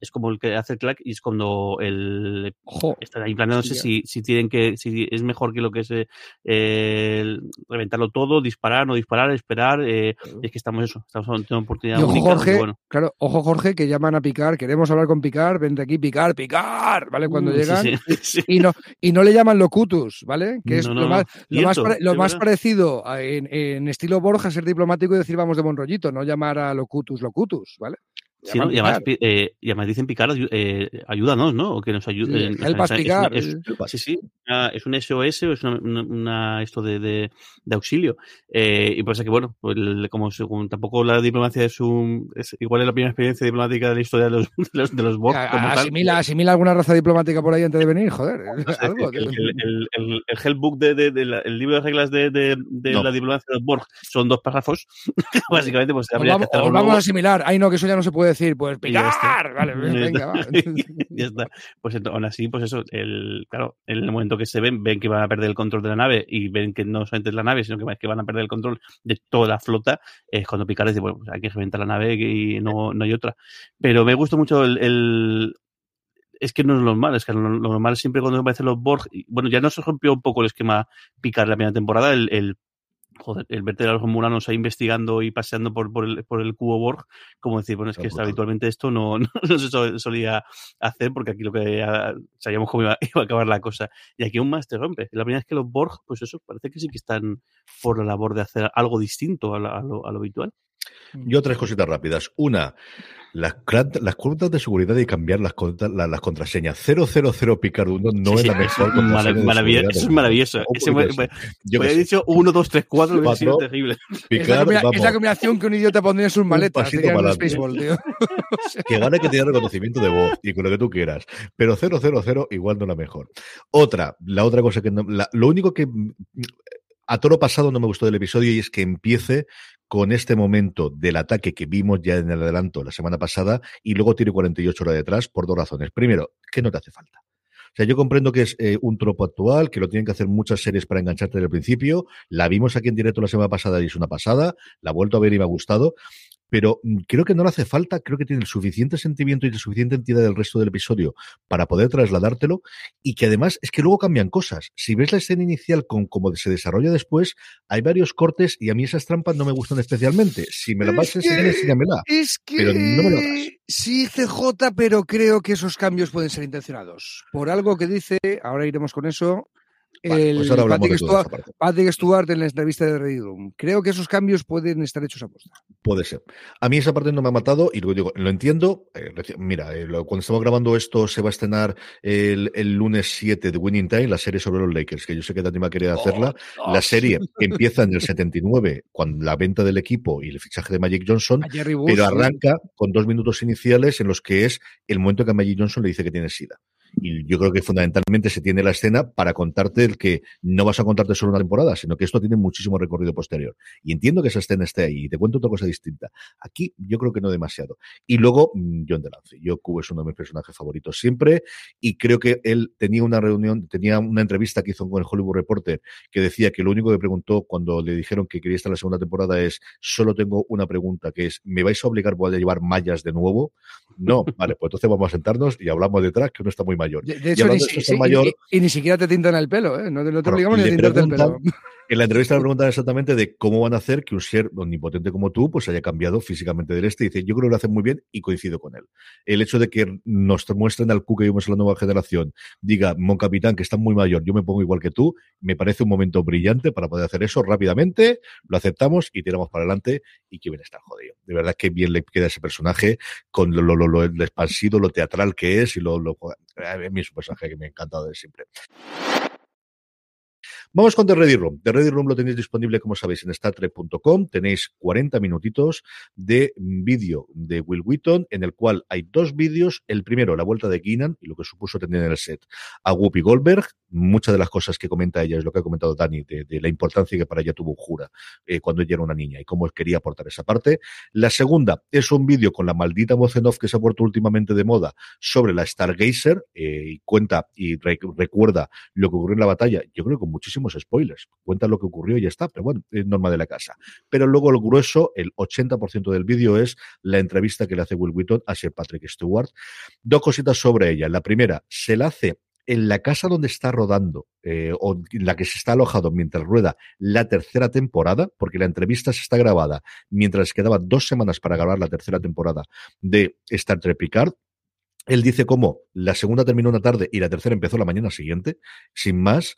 es como el que hace el clack y es cuando el Ojo. están ahí planeándose si, si tienen que, si es mejor que lo que es eh, el reventarlo todo, disparar, no disparar, esperar, eh, es que estamos eso, estamos ante una oportunidad Y ojo, única, Jorge, bueno, claro, ojo, Jorge, que llaman a Picar, queremos hablar con Picar, vente aquí, Picar, Picar, ¿vale? Cuando uh, llegan. sí, sí. Y no, y no le llaman locutus, ¿vale? Que es No, lo más, lo más, pare- lo más parecido a- en, en estilo Borja, ser diplomático y decir vamos de buen rollito, no llamar a locutus, locutus, ¿vale? Sí, ¿no? Y, además, eh, y además dicen picar, eh, ayúdanos, ¿no? O que nos Sí, ayuden. help us picar. Es, sí, sí, una- es un SOS o es una, una- una- esto de, de, de auxilio. Eh, y pues que, bueno, pues, como según tampoco la diplomacia es un. Es, igual es la primera experiencia diplomática de la historia de los, de los, de los Borg A- como tal. asimila, asimila alguna raza diplomática por ahí antes de venir, joder. No sé, algo, el, el, el, el, el helpbook de, de, de la- el libro de reglas de, de, de No. la diplomacia de los Borg son dos párrafos. Básicamente, pues Os que vamos, hacerlo os vamos a asimilar. Ay, no, que eso ya no se puede decir. Pues picar. Vale, venga, va. ya está. Pues aún así, pues eso, el, claro, en el momento que se ven, ven que van a perder el control de la nave y ven que no solamente es la nave, sino que, va- que van a perder el control de toda la flota, es cuando Picard dice, bueno, pues hay que reventar la nave y no, no hay otra. Pero me gusta mucho el, el- es que no es normal, es que lo, normal siempre cuando aparecen los Borg, bueno, ya no se rompió un poco el esquema Picard la primera temporada, el, el joder, el verte a los romulanos ahí investigando y paseando por, por, el, por el cubo Borg, como decir, bueno, es que habitualmente esto no, no, no se sol- solía hacer porque aquí lo que ah, sabíamos cómo iba, iba a acabar la cosa. Y aquí aún más te rompe. La primera es que los Borg, pues eso, parece que sí que están por la labor de hacer algo distinto a, la- a lo, a lo habitual. Yo tres cositas rápidas. Una, las, las cuentas de seguridad y cambiar las, conta- la- las contraseñas. 000 Picarduno no Sí, es sí, la mejor es contraseña maravilloso, eso es maravilloso. ¿Cómo Ese Yo Pues sé. dicho 1, 2, 3, 4, hubiera sido Cuatro. terrible. Es la, Picar, es combinación que un idiota pondría en sus maletas. un. Spaceball, tío. que gane que tiene reconocimiento de voz y con lo que tú quieras. Pero 000 igual no la mejor. Otra, la otra cosa que no, la- lo único que mm, a toro pasado no me gustó del episodio y es que empiece con este momento del ataque que vimos ya en el adelanto la semana pasada y luego tiene 48 horas detrás por dos razones. Primero, que no te hace falta. O sea, yo comprendo que es eh, un tropo actual, que lo tienen que hacer muchas series para engancharte desde el principio. La vimos aquí en directo la semana pasada y es una pasada. La he vuelto a ver y me ha gustado pero creo que no le hace falta, creo que tiene el suficiente sentimiento y la suficiente entidad del resto del episodio para poder trasladártelo y que además es que luego cambian cosas. Si ves la escena inicial con cómo se desarrolla después, hay varios cortes y a mí esas trampas no me gustan especialmente. Si me las vas a enseñar, enséñamela. Es que Pero no me lo hagas. sí, CJ, pero creo que esos cambios pueden ser intencionados. Por algo que dice, ahora iremos con eso, Vale, el pues ahora hablamos Patrick, Stewart. Patrick Stewart en la entrevista de Reddit Room. Creo que esos cambios pueden estar hechos a posta. Puede ser. A mí esa parte no me ha matado y luego digo, lo entiendo. eh, mira, eh, lo- cuando estamos grabando esto se va a estrenar el, el lunes 7 de Winning Time, la serie sobre los Lakers, que yo sé que Dani me ha querido hacerla. La serie empieza en el 79 con la venta del equipo y el fichaje de Magic Johnson, A Bush, pero sí. arranca con dos minutos iniciales en los que es el momento que a Magic Johnson le dice que tiene SIDA. Y yo creo que fundamentalmente se tiene la escena para contarte el que no vas a contarte solo una temporada, sino que esto tiene muchísimo recorrido posterior. Y entiendo que esa escena esté ahí y te cuento otra cosa distinta. Aquí yo creo que no demasiado. Y luego mm, John Delance. Yo Q es uno de mis personajes favoritos siempre y creo que él tenía una reunión, tenía una entrevista que hizo con el Hollywood Reporter que decía que lo único que preguntó cuando le dijeron que quería estar en la segunda temporada es solo tengo una pregunta que es ¿me vais a obligar a llevar mallas de nuevo? No, vale, pues entonces vamos a sentarnos y hablamos detrás que uno está muy mayor. De, Y hecho, hablando ni, si- mayor- y- y ni siquiera te tintan el pelo, ¿eh? No, te- no te obligamos ni a tintarte el pelo. En la entrevista le preguntan exactamente de cómo van a hacer que un ser omnipotente como tú pues haya cambiado físicamente del este. Y dice, yo creo que lo hacen muy bien y coincido con él. El hecho de que nos muestren al Q que vimos en la nueva generación, diga, Mon Capitán, que está muy mayor, yo me pongo igual que tú, me parece un momento brillante para poder hacer eso rápidamente, lo aceptamos y tiramos para adelante y que bien está jodido. De verdad que bien le queda ese personaje con lo, lo, lo, lo- lo expansivo, lo teatral que es y lo, lo a mí es un personaje que me ha encantado de siempre. Vamos con The Ready Room. The Ready Room lo tenéis disponible, como sabéis, en StarTrek.com. Tenéis 40 minutitos de vídeo de Will Wheaton, en el cual hay dos vídeos. El primero, la vuelta de Keenan y lo que supuso tener en el set a Whoopi Goldberg. Muchas de las cosas que comenta ella es lo que ha comentado Dani, de, la importancia que para ella tuvo Jura eh, cuando ella era una niña y cómo quería aportar esa parte. La segunda es un vídeo con la maldita voz en off que se ha puesto últimamente de moda sobre la Stargazer eh, y cuenta y recuerda lo que ocurrió en la batalla. Yo creo que con spoilers. Cuenta lo que ocurrió y ya está, pero bueno, es norma de la casa. Pero luego lo grueso, el 80% del vídeo es la entrevista que le hace Will Wheaton a Sir Patrick Stewart. Dos cositas sobre ella. La primera, se la hace en la casa donde está rodando, eh, o en la que se está alojado mientras rueda la tercera temporada, porque la entrevista se está grabada mientras quedaban dos semanas para grabar la tercera temporada de Star Trek Picard. Él dice cómo la segunda terminó una tarde y la tercera empezó la mañana siguiente, sin más.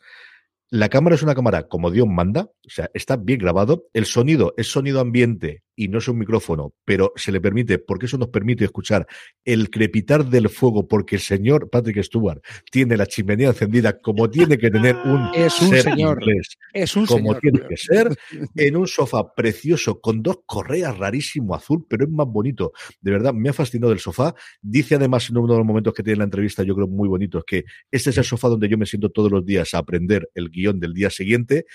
La cámara es una cámara como Dios manda, o sea, está bien grabado. El sonido es sonido ambiente y no es un micrófono, pero se le permite, porque eso nos permite escuchar el crepitar del fuego, porque el señor Patrick Stewart tiene la chimenea encendida como tiene que tener un, es un señor, inglés, es un como tiene que ser, en un sofá precioso con dos correas rarísimo azul, pero es más bonito. De verdad, me ha fascinado el sofá. Dice además en uno de los momentos que tiene la entrevista, yo creo muy bonito, es que este es el sofá donde yo me siento todos los días a aprender el guion del día siguiente.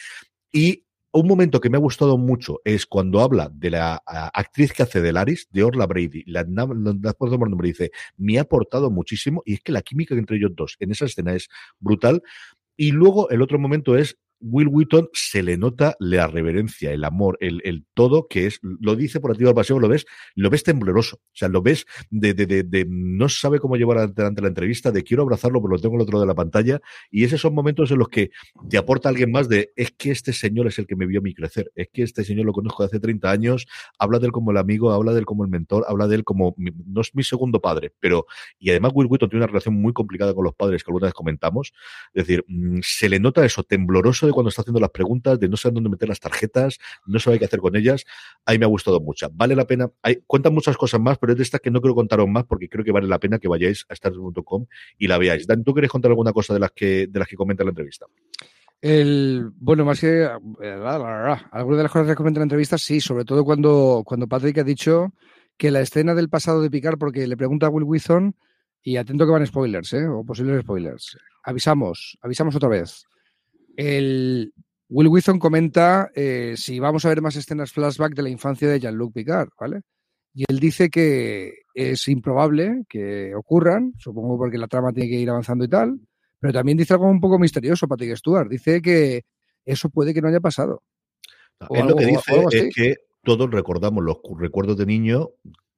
Y un momento que me ha gustado mucho es cuando habla de la actriz que hace de Laris, de Orla Brady. La, la, nombre dice, me ha aportado muchísimo y es que la química entre ellos dos en esa escena es brutal. Y luego el otro momento es Will Wheaton se le nota la reverencia, el amor, el, todo, que es, lo dice por activo al paseo, lo ves, lo ves tembloroso. O sea, lo ves de, de, de, no sabe cómo llevar adelante la entrevista, de quiero abrazarlo, pero lo tengo al otro lado de la pantalla. Y esos son momentos en los que te aporta alguien más de, es que este señor es el que me vio a mí crecer, es que este señor lo conozco de hace 30 años, habla de él como el amigo, habla de él como el mentor, habla de él como, no es mi segundo padre, pero, y además Will Wheaton tiene una relación muy complicada con los padres que alguna vez comentamos. Es decir, mm, se le nota eso, tembloroso de cuando está haciendo las preguntas, de no saber dónde meter las tarjetas, no sabe qué hacer con ellas. Ahí me ha gustado mucho. Vale la pena. Hay, cuentan muchas cosas más, pero es de estas que no quiero contaros más porque creo que vale la pena que vayáis a star.com y la veáis. Dan, ¿tú quieres contar alguna cosa de las que, de las que comenta la entrevista? El, bueno, más que algunas de las cosas que comenta en la entrevista, sí, sobre todo cuando, cuando Patrick ha dicho que la escena del pasado de Picar, porque le pregunta a Will Withon, y atento que van spoilers, ¿eh? o posibles spoilers. Avisamos, avisamos otra vez. El Will Withon comenta eh, si vamos a ver más escenas flashback de la infancia de Jean-Luc Picard, ¿vale? Y él dice que es improbable que ocurran, supongo porque la trama tiene que ir avanzando y tal, pero también dice algo un poco misterioso, Patrick Stewart. Dice que eso puede que no haya pasado. él lo que dice es que todos recordamos los recuerdos de niño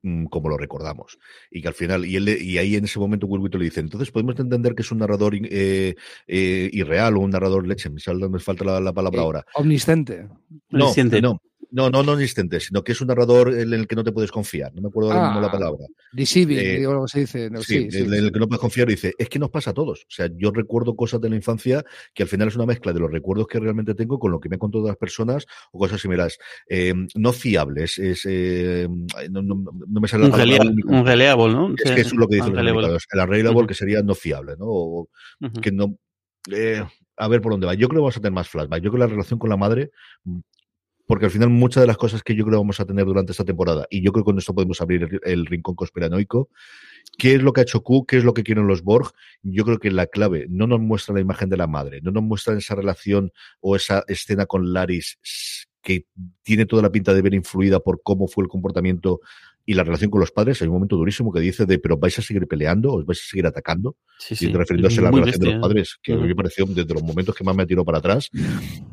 Mm, como lo recordamos. Y que al final, y, él, y ahí en ese momento Will le dice, entonces podemos entender que es un narrador eh, eh, irreal o un narrador leche, me, me falta la, palabra eh, ahora. Omnisciente. No, no, no, no, no insistente, sino que es un narrador en el que no te puedes confiar. No me acuerdo ahora mismo la ah, palabra. Deceiving, eh, digo lo que se dice. sí, en el que no puedes confiar. Dice, es que nos pasa a todos. O sea, yo recuerdo cosas de la infancia que al final es una mezcla de los recuerdos que realmente tengo con lo que me han contado las personas o cosas similares. Eh, no fiables, es, eh, no, me sale un, un reliable, ¿no? Es que eso es lo que dicen los comunicados. El reliable que sería no fiable, ¿no? O que no... a ver por dónde va. Yo creo que vamos a tener más flashback. Yo creo que la relación con la madre porque al final muchas de las cosas que yo creo vamos a tener durante esta temporada, y yo creo que con esto podemos abrir el, rincón conspiranoico, ¿qué es lo que ha hecho Q? ¿Qué es lo que quieren los Borg? Yo creo que la clave no nos muestra la imagen de la madre, no nos muestra esa relación o esa escena con Laris que tiene toda la pinta de ver influida por cómo fue el comportamiento y la relación con los padres, hay un momento durísimo que dice de, pero vais a seguir peleando, os vais a seguir atacando, y refiriéndose a la relación de los ¿eh? padres, que a mí me pareció desde los momentos que más me tirado para atrás.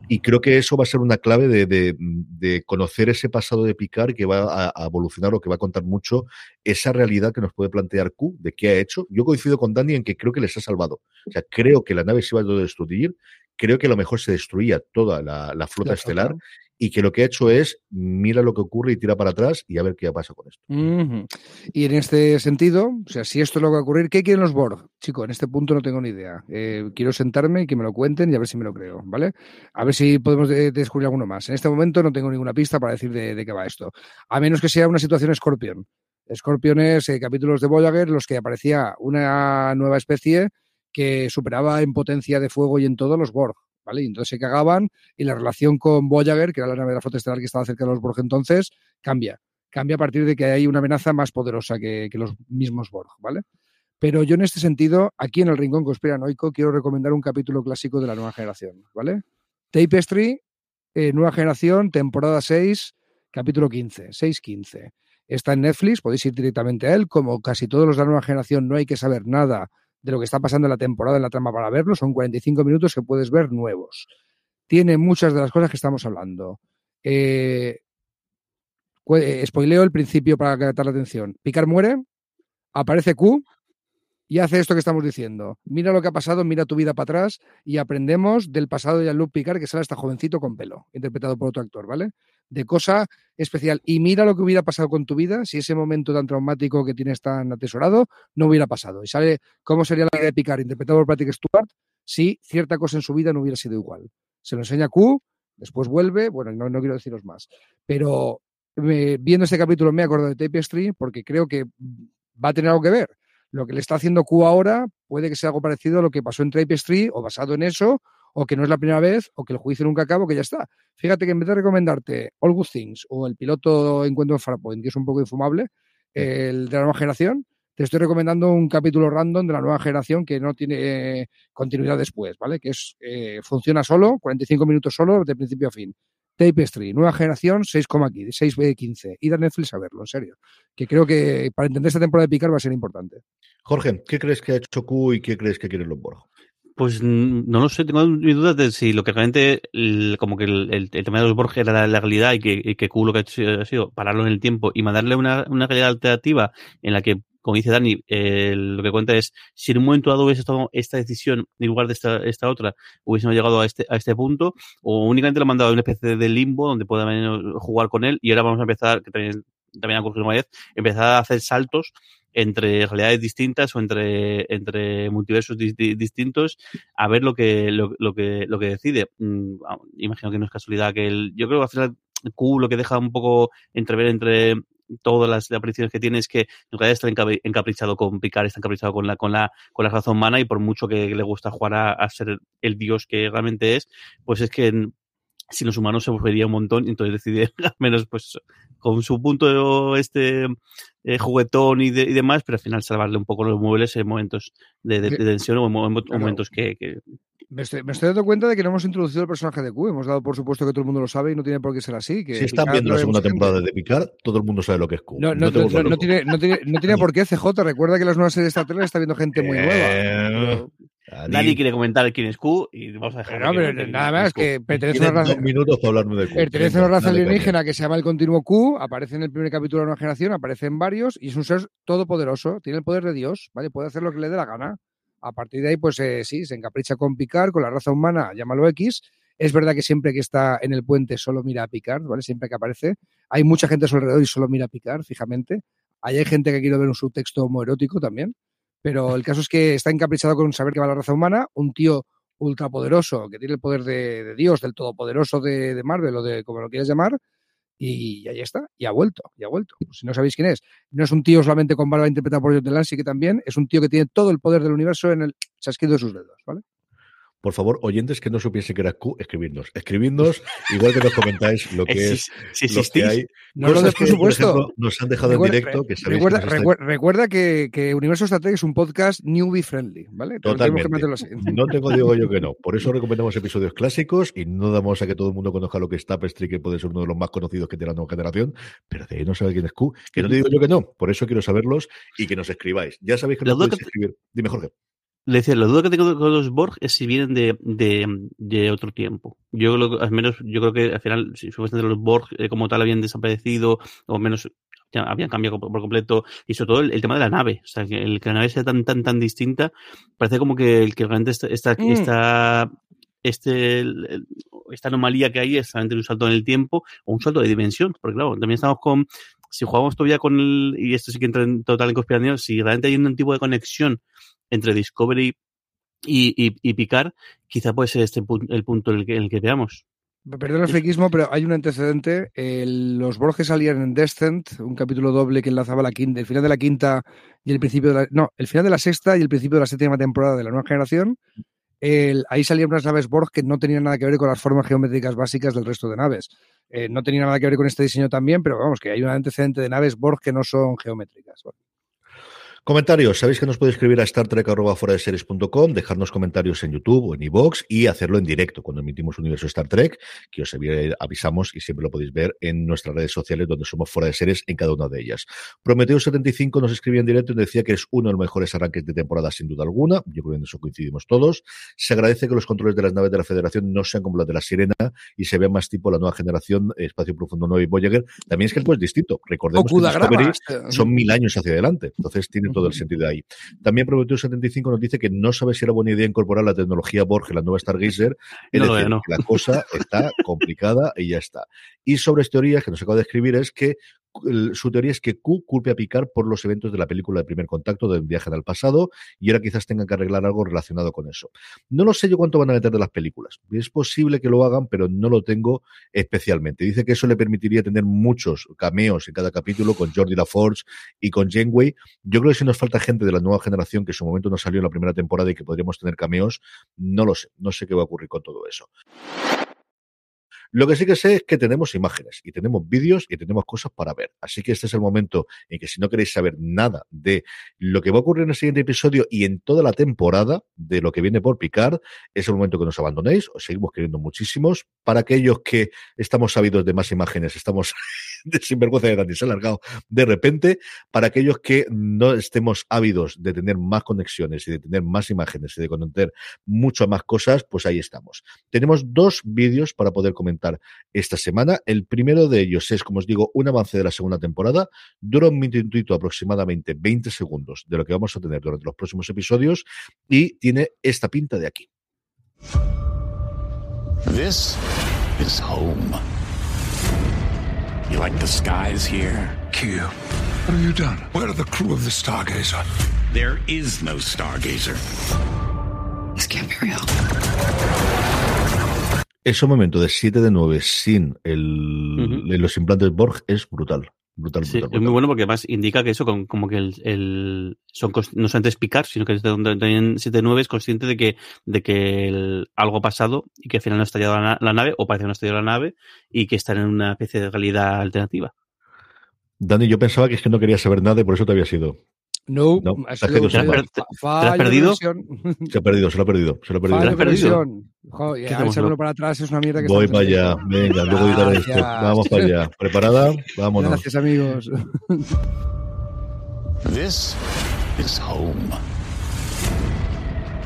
Y creo que eso va a ser una clave de, de, de conocer ese pasado de Picard que va a, evolucionar o que va a contar mucho esa realidad que nos puede plantear Q, de qué ha hecho. Yo coincido con Dani en que creo que les ha salvado. O sea, creo que la nave se iba a destruir, creo que a lo mejor se destruía toda la, la flota estelar y que lo que ha hecho es mira lo que ocurre y tira para atrás y a ver qué pasa con esto. Y en este sentido, o sea, si esto es lo que va a ocurrir, ¿qué quieren los Borg? Chico, en este punto no tengo ni idea. Eh, quiero sentarme y que me lo cuenten y a ver si me lo creo, ¿vale? A ver si podemos descubrir alguno más. En este momento no tengo ninguna pista para decir de, qué va esto. A menos que sea una situación Scorpion. Scorpion es eh, capítulos de Voyager los que aparecía una nueva especie que superaba en potencia de fuego y en todo los Borg. Y entonces se cagaban y la relación con Voyager, que era la nave de la flota estelar que estaba cerca de los Borg entonces, cambia. Cambia a partir de que hay una amenaza más poderosa que, que los mismos Borg, ¿vale? Pero yo en este sentido, aquí en el Rincón Conspiranoico, quiero recomendar un capítulo clásico de la nueva generación, ¿vale? Tapestry, eh, nueva generación, temporada 6, capítulo 15, 6-15. Está en Netflix, podéis ir directamente a él. Como casi todos los de la nueva generación, no hay que saber nada de lo que está pasando en la temporada, en la trama para verlo. Son 45 minutos que puedes ver nuevos. Tiene muchas de las cosas que estamos hablando. Eh, eh spoileo el principio para captar la atención. Picar muere, aparece Q, y hace esto que estamos diciendo. Mira lo que ha pasado, mira tu vida para atrás y aprendemos del pasado de Jean-Luc Picard, que sale hasta jovencito con pelo, interpretado por otro actor, ¿vale? De cosa especial. Y mira lo que hubiera pasado con tu vida si ese momento tan traumático que tienes tan atesorado no hubiera pasado. Y sale cómo sería la vida de Picard, interpretado por Patrick Stewart, si cierta cosa en su vida no hubiera sido igual. Se lo enseña Q, después vuelve, bueno, no, no quiero deciros más, pero viendo este capítulo me acuerdo de Tapestry porque creo que va a tener algo que ver lo que le está haciendo Q ahora puede que sea algo parecido a lo que pasó en Trape Street o basado en eso, o que no es la primera vez, o que el juicio nunca acabó, que ya está. Fíjate que en vez de recomendarte All Good Things o el piloto Encuentro en Farpoint, que es un poco infumable, el de la nueva generación, te estoy recomendando un capítulo random de la nueva generación que no tiene eh, continuidad después, ¿vale? Que es eh, funciona solo, 45 minutos solo, de principio a fin. Tapestry, nueva generación, 6,15. Id a Netflix a verlo, en serio. Que creo que para entender esta temporada de Picar va a ser importante. Jorge, ¿qué crees que ha hecho Q y qué crees que quiere los Borg? Pues no lo sé, tengo mis dudas de si lo que realmente, como que el, tema de los Borg era la legalidad y que, que Q lo que ha hecho ha sido pararlo en el tiempo y mandarle una, una realidad alternativa en la que como dice Dani, eh, lo que cuenta es si en un momento dado hubiese tomado esta decisión en lugar de esta, esta otra, hubiésemos llegado a este, a este punto, o únicamente lo han mandado a una especie de limbo donde puedan jugar con él, y ahora vamos a empezar, que también, también ha ocurrido una vez, empezar a hacer saltos entre realidades distintas o entre, entre multiversos distintos a ver lo que, lo, lo, que, lo que decide. Mm, imagino que no es casualidad que el, yo creo que al final Q lo que deja un poco entrever entre todas las apariciones que tiene es que en realidad está encaprichado con picar, está encaprichado con la, con la, con la razón humana y por mucho que le gusta jugar a, ser el dios que realmente es, pues es que si los humanos se volvería un montón, y entonces decide al menos pues con su punto este eh, juguetón y, y, demás, pero al final salvarle un poco los muebles en momentos de, de, tensión o en, momentos que, que, me estoy, dando cuenta de que no hemos introducido el personaje de Q. Hemos dado por supuesto que todo el mundo lo sabe y no tiene por qué ser así. Que si están viendo la segunda temporada de Picard, todo el mundo sabe lo que es Q. No, no, no, tiene, no, tiene, no tiene por qué CJ. Recuerda que las nuevas series de Star Trek está viendo gente muy nueva. Eh, nadie quiere comentar quién es Q y vamos a dejar. No, pero nada más que pertenece a una raza. minutos para hablarme de Q. Pertenece a una raza alienígena que se llama el continuo Q. Aparece en el primer capítulo de la nueva generación, aparece en varios y es un ser todopoderoso. Tiene el poder de Dios, ¿vale? Puede hacer lo que le dé la gana. A partir de ahí, pues eh, sí, se encapricha con Picard, con la raza humana, llámalo X. Es verdad que siempre que está en el puente solo mira a Picard, ¿vale? Siempre que aparece. Hay mucha gente a su alrededor y solo mira a Picard, fijamente. Ahí hay gente que quiere ver un subtexto homoerótico también. Pero el caso es que está encaprichado con saber que va la raza humana, un tío ultrapoderoso que tiene el poder de, Dios, del todopoderoso de, de Marvel o de como lo quieras llamar, y ahí está, y ha vuelto, y ha vuelto. si no sabéis quién es, no es un tío solamente con barba interpretado por John Delancey, que también es un tío que tiene todo el poder del universo en el chasquido de sus dedos, ¿vale? Por favor, oyentes que no supiese que era Q, escribidnos. Escribidnos, igual que nos comentáis lo que es lo que hay. No lo por supuesto. nos han dejado en directo. Que recuerda, que, recuerda que, que, Universo Trek es un podcast newbie friendly, ¿vale? Totalmente. No tengo digo yo que no. Por eso recomendamos episodios clásicos y no damos a que todo el mundo conozca lo que es Tapestry, que puede ser uno de los más conocidos que tiene la nueva generación, pero de ahí no sabe quién es Q. Que no te digo yo que no. Por eso quiero saberlos y que nos escribáis. Ya sabéis que nos podéis escribir. Dime, Jorge. Le decía, la duda que tengo con los Borg es si vienen de, de, de otro tiempo. Yo creo, al menos, yo creo que al final, si supuestamente los Borg eh, como tal habían desaparecido, o menos ya habían cambiado por, completo, y sobre todo el, tema de la nave, o sea, que, el, que la nave sea tan, tan, tan distinta, parece como que el que realmente está, está, mm. está este, esta anomalía que hay es solamente un salto en el tiempo o un salto de dimensión, porque claro, también estamos con, si jugamos todavía con el, y esto sí que entra en total en conspiración, si realmente hay un tipo de conexión entre Discovery y, y, y Picard, quizá puede ser este el punto en el que, el que veamos. Perdón el friquismo, pero hay un antecedente. los Borges salían en Descent, un capítulo doble que enlazaba la quinta, el final de la quinta y el principio de la. No, el final de la sexta y el principio de la séptima temporada de la nueva generación. el, ahí salían unas naves Borg que no tenían nada que ver con las formas geométricas básicas del resto de naves. Eh, no tenía nada que ver con este diseño también, pero vamos, que hay un antecedente de naves Borg que no son geométricas. Bueno. Comentarios. Sabéis que nos podéis escribir a StarTrek.com, dejarnos comentarios en YouTube o en iVoox y hacerlo en directo cuando emitimos Universo Star Trek, que os avisamos y siempre lo podéis ver en nuestras redes sociales donde somos fuera de series en cada una de ellas. Prometeo75 nos escribía en directo y decía que es uno de los mejores arranques de temporada sin duda alguna. Yo creo que en eso coincidimos todos. Se agradece que los controles de las naves de la Federación no sean como los de la Sirena y se vea más tipo la nueva generación Espacio Profundo 9 y Voyager. También es que el es distinto. Recordemos que Discovery son mil años hacia adelante. Entonces tiene todo el sentido ahí. También Prometeo 75 nos dice que no sabe si era buena idea incorporar la tecnología Borg en la nueva Stargazer. Es decir, que la cosa está complicada y ya está. Y sobre teorías que nos acaba de escribir es que su teoría es que Q culpe a Picard por los eventos de la película de primer contacto del viaje al pasado y ahora quizás tengan que arreglar algo relacionado con eso. No lo sé yo cuánto van a meter de las películas. Es posible que lo hagan, pero no lo tengo especialmente. Dice que eso le permitiría tener muchos cameos en cada capítulo con Jordi LaForge y con Janeway. Yo creo que si nos falta gente de la nueva generación que en su momento no salió en la primera temporada y que podríamos tener cameos, no lo sé. No sé qué va a ocurrir con todo eso. Lo que sí que sé es que tenemos imágenes y tenemos vídeos y tenemos cosas para ver. Así que este es el momento en que si no queréis saber nada de lo que va a ocurrir en el siguiente episodio y en toda la temporada de lo que viene por picar, es el momento que nos abandonéis. Os seguimos queriendo muchísimos. Para aquellos que estamos sabidos de más imágenes, estamos de sinvergüenza de Dani se ha largado de repente. Para aquellos que no estemos ávidos de tener más conexiones y de tener más imágenes y de conocer mucho más cosas, pues ahí estamos. Tenemos dos vídeos para poder comentar esta semana. El primero de ellos es, como os digo, un avance de la segunda temporada. Dura un minutito aproximadamente 20 segundos de lo que vamos a tener durante los próximos episodios y tiene esta pinta de aquí. This is home. You like the skies here? Q, what have you done? Where are the crew of the Stargazer? There is no Stargazer. This can't be real. ese momento de 7 de 9 sin el, los implantes Borg es brutal. Brutal, sí, brutal, Es muy bueno porque además indica que eso, como que el, el son no solamente explicar, sino que desde donde también 7 de 9 es consciente de que, de que el, algo ha pasado y que al final no ha estallado la, la, nave, o parece que no ha estallado la nave, y que están en una especie de realidad alternativa. Dani, yo pensaba que es que no quería saber nada y por eso te había sido. No, no ha sido ¿Te, has perdido? Se ha perdido, se lo ha perdido. Se lo ha perdido. ¿Te has perdido? Joder, echándolo para atrás es una mierda que Voy para allá, venga, luego editaré esto. Vamos para allá. ¿Preparada? Vámonos. Gracias, amigos. This is home.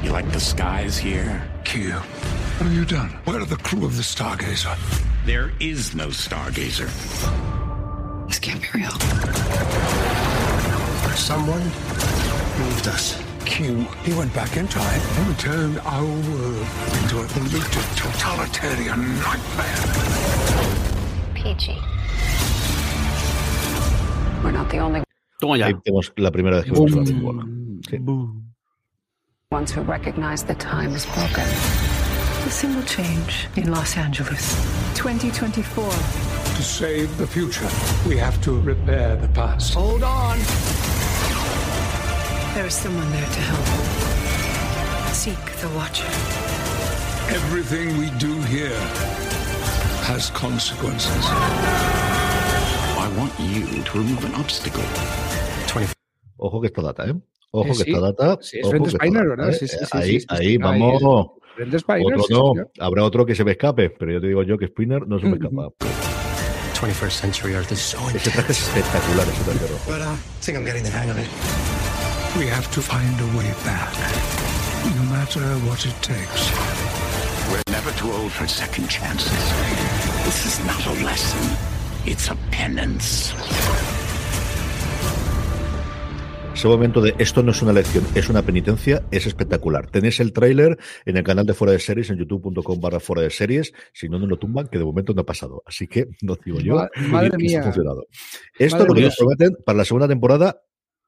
You like the skies here? Q, what have you done? Where are the crew of the Stargazer? There is no Stargazer. This can't be real. Someone moved us. Q, he went back in time and turned our world into a polluted, totalitarian nightmare. Peachy. We're not the only Toma ya. Ahí tenemos la primera vez que vemos la lengua. Sí. ones who recognize the time is broken. A single change in Los Angeles. 2024. To save the future, we have to repair the past. Hold on. There is someone there to help. Seek the Watcher. Everything we do here has consequences. I want you to remove an obstacle. 20... Ojo que esta data, ¿eh? Ojo sí, que esta data. Sí, es Brent Spiner, ¿verdad? ¿eh? Sí, sí, sí, ahí, sí, ahí, vamos. Brent Spiner. Otro no. Habrá otro que se me escape, pero yo te digo yo que Spinner no se me escapa. 21st century Earth is so Ese traje es espectacular, ese traje But uh, I think I'm getting the hang of it. We have to find a way back, no matter what it takes. We're never too old for second chances. This is not a lesson, it's a penance. Ese momento de esto no es una lección, es una penitencia, es espectacular. Tenéis el tráiler en el canal de Fuera de Series, en youtube.com barra Fuera de Series. Si no, no lo tumban, que de momento no ha pasado. Así que no digo yo. Madre mía. Ha funcionado. Esto lo que nos prometen para la segunda temporada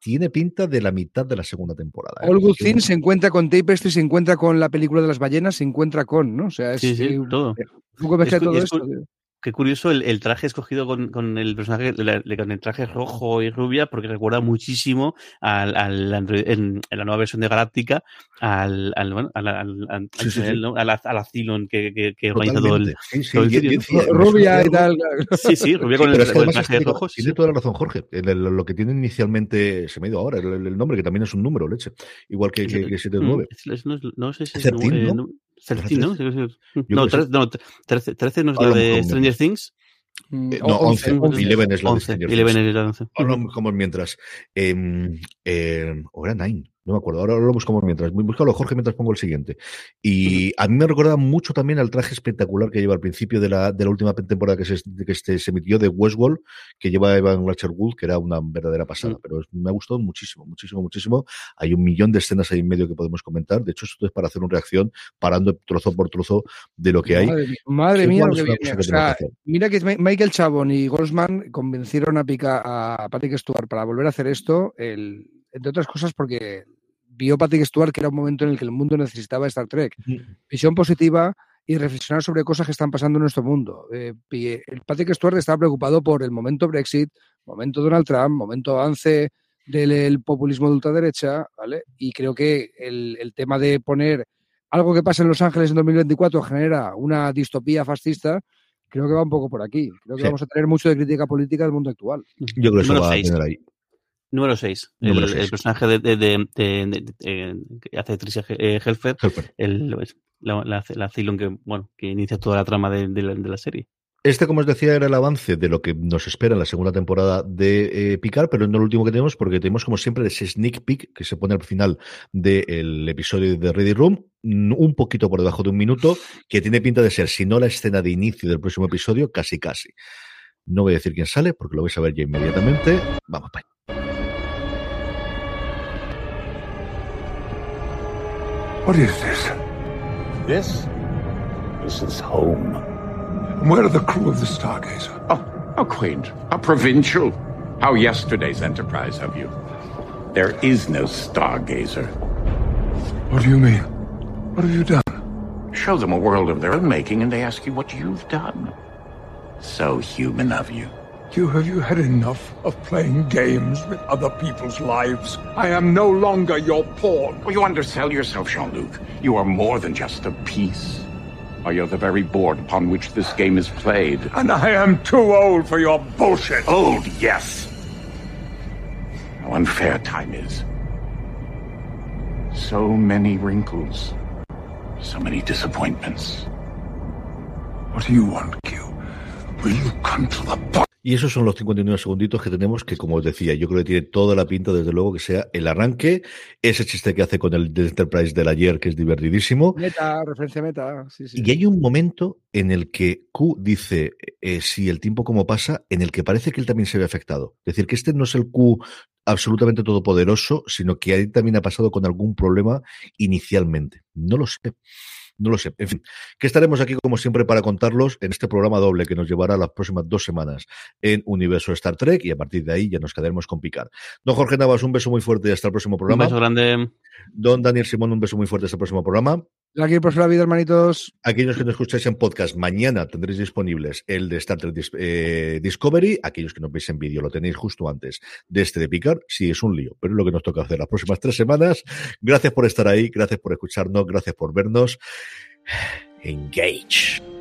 tiene pinta de la mitad de la segunda temporada. ¿eh? All Good Things se encuentra con Tapestry, se encuentra con la película de las ballenas, se encuentra con, ¿no? O sea, es sí, sí, todo. Un poco mezcla todo esto. Qué curioso el, el, traje escogido con, con el personaje, con el traje rojo y rubia, porque recuerda muchísimo al, al en, en, la nueva versión de Galáctica al, al, bueno, al, al, al, sí, sí, sí. ¿no? a la, a la Cylon que, que, que organiza todo el, todo Rubia y tal. Sí, sí, rubia con, el, con el, traje tiene, rojo. Tiene toda la razón, Jorge. El, el, lo que tiene inicialmente, se me ha ido ahora, el, nombre, que también es un número, leche. Igual que, que, que 7 9. No, no sé si es. Certín, ¿no? Certín, ¿no? No, 13 no, 13, 13 no es la de Stranger Things. Eh, no, 11. 11. 11 es la 11, de Stranger Things. es la 11. Ahora como mientras. Eh, eh, o era 9. No me acuerdo, ahora lo buscamos mientras. Búscalo, Jorge, mientras pongo el siguiente. Y a mí me recuerda mucho también al traje espectacular que lleva al principio de la, de la última temporada que se, que este, se emitió de Westworld, que lleva Evan Rachel Wood, que era una verdadera pasada. Pero me ha gustado muchísimo, muchísimo, muchísimo. Hay un millón de escenas ahí en medio que podemos comentar. De hecho, esto es para hacer una reacción, parando trozo por trozo de lo que hay. Madre, mía, lo que viene. O sea, mira que Michael Chabon y Goldsman convencieron a, Pica, a Patrick Stewart para volver a hacer esto. El, entre otras cosas porque vio Patrick Stewart que era un momento en el que el mundo necesitaba Star Trek. Visión positiva y reflexionar sobre cosas que están pasando en nuestro mundo. Eh, Patrick Stewart estaba preocupado por el momento Brexit, momento Donald Trump, momento avance del populismo de ultraderecha, ¿vale? Y creo que el, el, tema de poner algo que pasa en Los Ángeles en 2024 genera una distopía fascista, creo que va un poco por aquí. Creo que sí. vamos a tener mucho de crítica política del mundo actual. Yo creo que eso va a tener ahí. Número 6. El, el, personaje de, de, de, de que hace Tricia Helfer, Helfer. El, la, la, la Cylon que, bueno, que inicia toda la trama de, la, de la serie. Este, como os decía, era el avance de lo que nos espera en la segunda temporada de eh, Picard, pero no lo último que tenemos, porque tenemos, como siempre, ese sneak peek que se pone al final del episodio de Ready Room, un poquito por debajo de un minuto, que tiene pinta de ser, si no la escena de inicio del próximo episodio, casi casi. No voy a decir quién sale, porque lo vais a ver ya inmediatamente. Vamos para What is this? This? This is home. And where are the crew of the Stargazer? Oh, how quaint. How provincial. How yesterday's enterprise of you. There is no Stargazer. What do you mean? What have you done? Show them a world of their own making and they ask you what you've done. So human of you. You, have you had enough of playing games with other people's lives? I am no longer your pawn. Well, you undersell yourself, Jean-Luc. You are more than just a piece. Or you're the very board upon which this game is played. And I am too old for your bullshit. Old, yes. How unfair time is. So many wrinkles. So many disappointments. What do you want, Q? Will you come to the bottom? Y esos son los 59 segunditos que tenemos, que como os decía, yo creo que tiene toda la pinta, desde luego, que sea el arranque, ese chiste que hace con el Enterprise del ayer, que es divertidísimo. Meta, referencia meta, sí, sí. Y hay un momento en el que Q dice, eh, si el tiempo como pasa, en el que parece que él también se ve afectado. Es decir, que este no es el Q absolutamente todopoderoso, sino que ahí también ha pasado con algún problema inicialmente. No lo sé. No lo sé. En fin, que estaremos aquí como siempre para contarlos en este programa doble que nos llevará las próximas dos semanas en Universo Star Trek y a partir de ahí ya nos quedaremos con Picar. Don Jorge Navas, un beso muy fuerte y hasta el próximo programa. Un beso grande. Don Daniel Simón, un beso muy fuerte hasta el próximo programa. Aquí por la vida, hermanitos. Aquellos que nos escucháis en podcast, mañana tendréis disponibles el de Star Trek eh, Discovery. Aquellos que nos veis en vídeo, lo tenéis justo antes de este de Picard. Sí, es un lío, pero es lo que nos toca hacer las próximas tres semanas. Gracias por estar ahí, gracias por escucharnos, gracias por vernos. Engage.